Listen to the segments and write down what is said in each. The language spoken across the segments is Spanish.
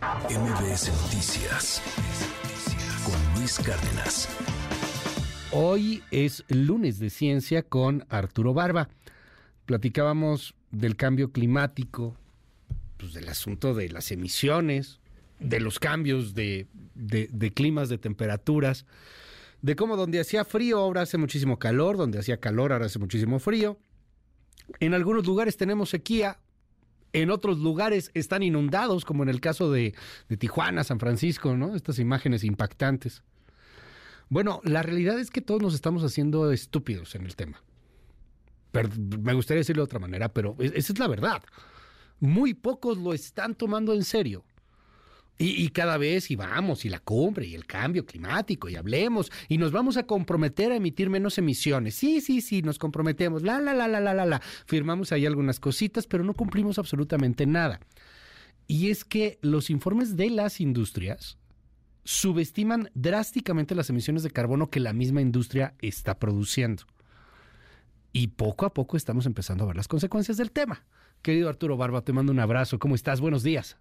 MBS Noticias con Luis Cárdenas. Hoy es lunes de ciencia con Arturo Barba. Platicábamos del cambio climático, pues del asunto de las emisiones, de los cambios de, de climas, de temperaturas, de cómo donde hacía frío ahora hace muchísimo calor, donde hacía calor ahora hace muchísimo frío. En algunos lugares tenemos sequía, en otros lugares están inundados, como en el caso de, Tijuana, San Francisco, ¿no? Estas imágenes impactantes. Bueno, la realidad es que todos nos estamos haciendo estúpidos en el tema. me gustaría decirlo de otra manera, pero esa es la verdad. Muy pocos lo están tomando en serio. Y, cada vez, y vamos, y la cumbre, y el cambio climático, y hablemos, y nos vamos a comprometer a emitir menos emisiones. Sí, sí, sí, nos comprometemos, la, la, la, la, la, la, la. Firmamos ahí algunas cositas, pero no cumplimos absolutamente nada. Y es que los informes de las industrias subestiman drásticamente las emisiones de carbono que la misma industria está produciendo. Y poco a poco estamos empezando a ver las consecuencias del tema. Querido Arturo Barba, te mando un abrazo. ¿Cómo estás? Buenos días.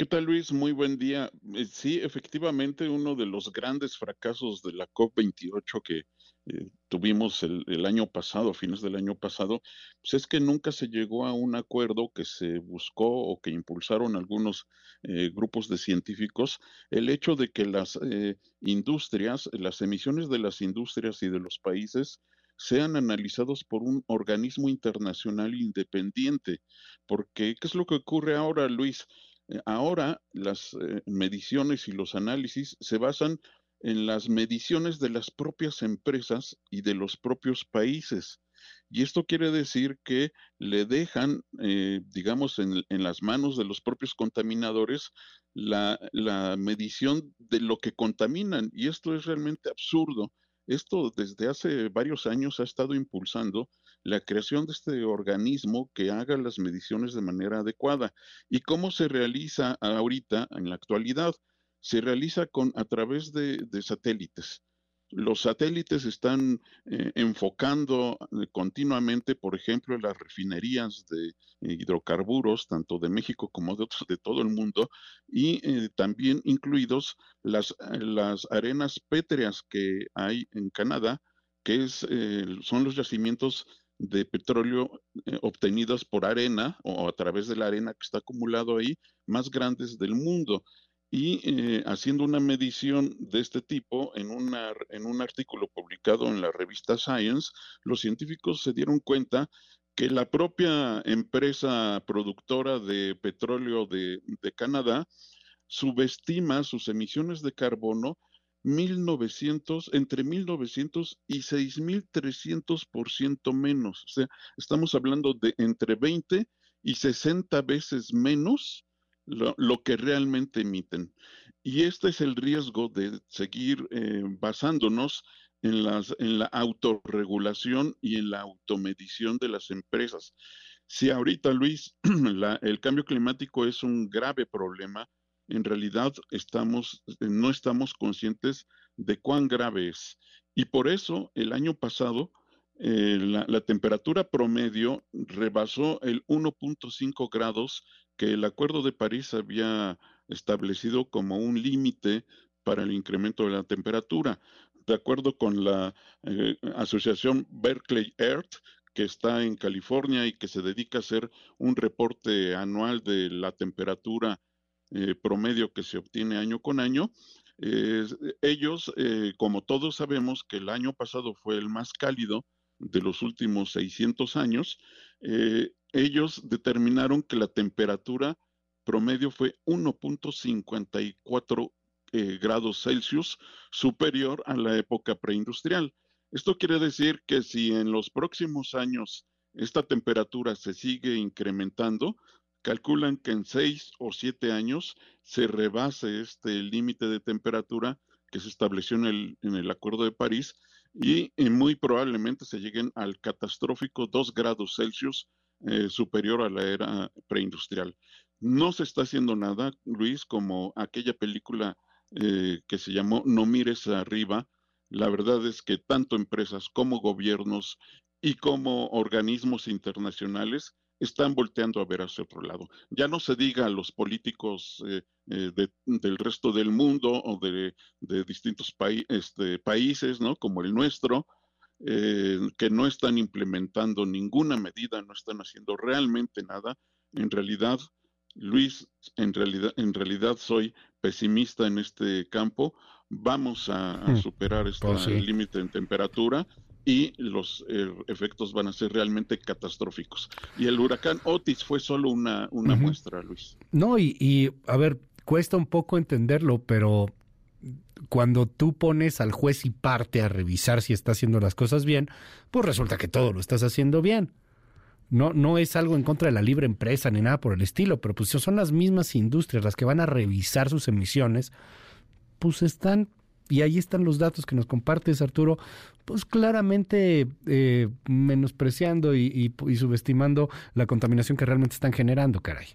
¿Qué tal Luis? Muy buen día. Eh, sí, efectivamente, uno de los grandes fracasos de la COP28 que eh, tuvimos el, año pasado, a fines del año pasado, pues es que nunca se llegó a un acuerdo que se buscó o que impulsaron algunos eh, grupos de científicos, el hecho de que las industrias, las emisiones de las industrias y de los países sean analizados por un organismo internacional independiente. Porque, ¿qué es lo que ocurre ahora, Luis? Eh, ahora las eh, mediciones y los análisis se basan en las mediciones de las propias empresas y de los propios países. Y esto quiere decir que le dejan, eh, digamos, en, las manos de los propios contaminadores la, la medición de lo que contaminan. Y esto es realmente absurdo. Esto desde hace varios años ha estado impulsando la creación de este organismo que haga las mediciones de manera adecuada. ¿Y cómo se realiza ahorita, en la actualidad? Se realiza con, a través de, satélites. Los satélites están eh, enfocando eh, continuamente, por ejemplo, las refinerías de hidrocarburos, tanto de México como de de todo el mundo, y eh, también incluidos las, las arenas pétreas que hay en Canadá, que es, son los yacimientos de petróleo eh, obtenidos por arena o a través de la arena que está acumulado ahí, más grandes del mundo. Y eh, haciendo una medición de este tipo en, en un artículo publicado en la revista Science, los científicos se dieron cuenta que la propia empresa productora de petróleo de, de Canadá subestima sus emisiones de carbono 1900, entre 1900 y 6300% menos. O sea, estamos hablando de entre 20 y 60 veces menos lo, que realmente emiten. Y este es el riesgo de seguir eh, basándonos en, las, en la autorregulación y en la automedición de las empresas. Si ahorita, Luis, el cambio climático es un grave problema, en realidad estamos, eh, no estamos conscientes de cuán grave es. Y por eso el año pasado eh, la, temperatura promedio rebasó el 1.5 grados que el Acuerdo de París había establecido como un límite para el incremento de la temperatura. De acuerdo con la eh, Asociación Berkeley Earth, que está en California y que se dedica a hacer un reporte anual de la temperatura eh, promedio que se obtiene año con año. ellos, eh, como todos sabemos que el año pasado fue el más cálido de los últimos 600 años, eh, ellos determinaron que la temperatura promedio fue 1.54 grados Celsius superior a la época preindustrial. Esto quiere decir que si en los próximos años esta temperatura se sigue incrementando, calculan que en seis o siete años se rebase este límite de temperatura que se estableció en el, en el Acuerdo de París y, muy probablemente se lleguen al catastrófico 2 grados Celsius eh, superior a la era preindustrial. No se está haciendo nada, Luis, como aquella película eh, que se llamó No mires arriba. La verdad es que tanto empresas como gobiernos y como organismos internacionales están volteando a ver hacia otro lado. Ya no se diga a los políticos eh, eh, del resto del mundo o de, distintos este, países, ¿no? Como el nuestro, eh, que no están implementando ninguna medida, no están haciendo realmente nada. En realidad, Luis, en realidad, en realidad soy pesimista en este campo. Vamos a, hmm. superar este límite en temperatura y los eh, efectos van a ser realmente catastróficos. Y el huracán Otis fue solo una, una muestra, Luis. No, y, y a ver, cuesta un poco entenderlo, pero cuando tú pones al juez y parte a revisar si está haciendo las cosas bien, pues resulta que todo lo estás haciendo bien. No, no es algo en contra de la libre empresa ni nada por el estilo, pero pues son las mismas industrias las que van a revisar sus emisiones, pues están y ahí están los datos que nos compartes, Arturo, pues claramente eh, menospreciando y, subestimando la contaminación que realmente están generando, caray.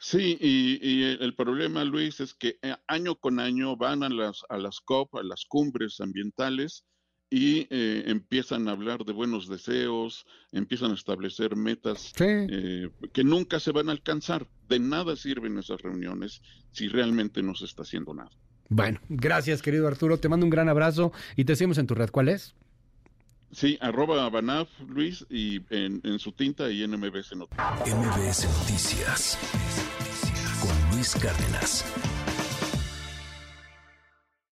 Sí, y, el problema, Luis, es que eh, año con año van a las, a las COP, a las cumbres ambientales, y eh, empiezan a hablar de buenos deseos, empiezan a establecer metas que nunca se van a alcanzar. De nada sirven esas reuniones si realmente no se está haciendo nada. Bueno, gracias querido Arturo, te mando un gran abrazo y te seguimos en tu red. ¿Cuál es? Sí, arroba Banaf Luis y en, su tinta y en MBS Noticias. MBS Noticias con Luis Cárdenas.